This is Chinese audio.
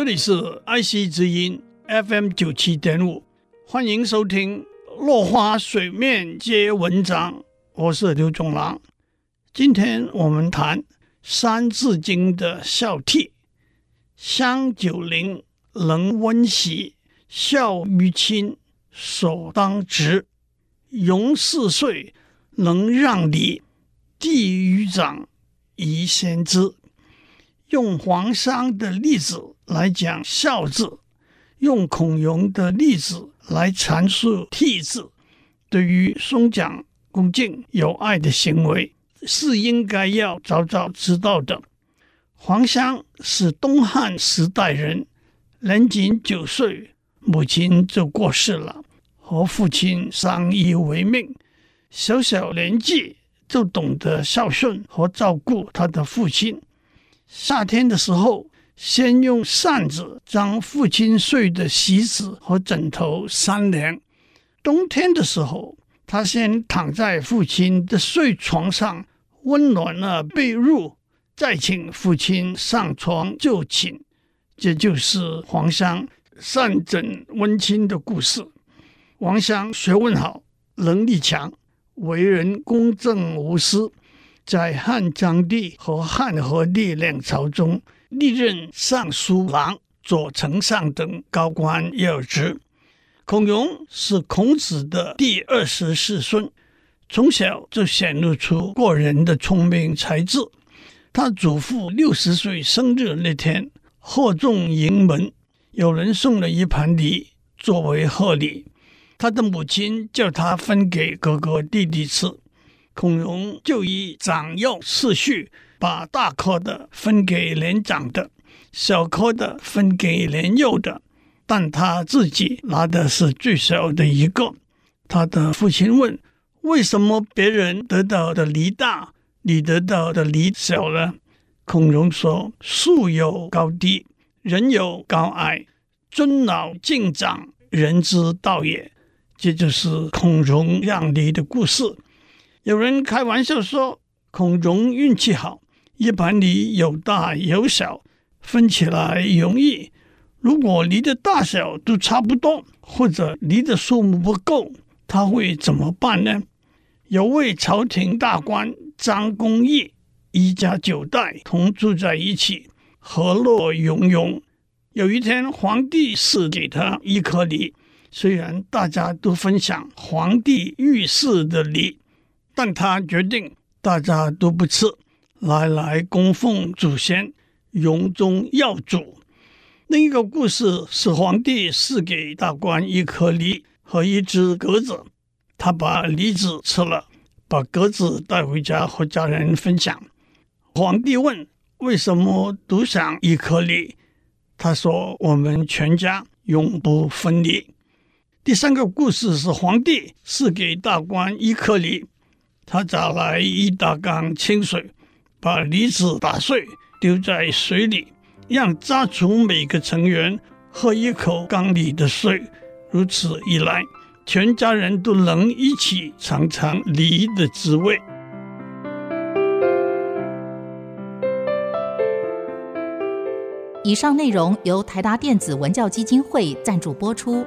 这里是 IC 之音 FM 九七点五，欢迎收听《落花水面皆文章》，我是刘总郎。今天我们谈《三字经》的孝悌：香九龄，能温席，孝于亲，所当执；融四岁，能让梨，弟于长，宜先知。用黄香的例子来讲孝字，用孔融的例子来阐述悌字，对于颂讲恭敬有爱的行为，是应该要早早知道的。黄香是东汉时代人，年仅九岁，母亲就过世了，和父亲相依为命，小小年纪就懂得孝顺和照顾他的父亲。夏天的时候，先用扇子将父亲睡的席子和枕头扇凉；冬天的时候，他先躺在父亲的睡床上，温暖了被褥，再请父亲上床就寝。这就是黄香扇枕温馨的故事。黄香学问好，能力强，为人公正无私。在汉章帝和汉和帝两朝中，历任尚书郎、左丞相等高官要职。孔融是孔子的第二十世孙，从小就显露出过人的聪明才智。他祖父六十岁生日那天，贺众盈门，有人送了一盘梨作为贺礼，他的母亲叫他分给哥哥弟弟吃。孔融就以长幼次序，把大颗的分给年长的，小颗的分给年幼的，但他自己拿的是最小的一个。他的父亲问：“为什么别人得到的梨大，你得到的梨小呢？”孔融说：“树有高低，人有高矮，尊老敬长，人之道也。”这就是孔融让梨的故事。有人开玩笑说，孔融运气好，一盘梨有大有小，分起来容易。如果梨的大小都差不多，或者梨的数目不够，他会怎么办呢？有位朝廷大官张公义，一家九代同住在一起，和乐融融。有一天，皇帝赐给他一颗梨，虽然大家都分享皇帝御赐的梨。但他决定大家都不吃，来来供奉祖先，荣宗耀祖。另一个故事是皇帝赐给大官一颗梨和一只鸽子，他把梨子吃了，把鸽子带回家和家人分享。皇帝问：“为什么独享一颗梨？”他说：“我们全家永不分离。”第三个故事是皇帝赐给大官一颗梨。他找来一大缸清水，把梨子打碎，丢在水里，让家族每个成员喝一口缸里的水。如此一来，全家人都能一起尝尝梨的滋味。以上内容由台达电子文教基金会赞助播出。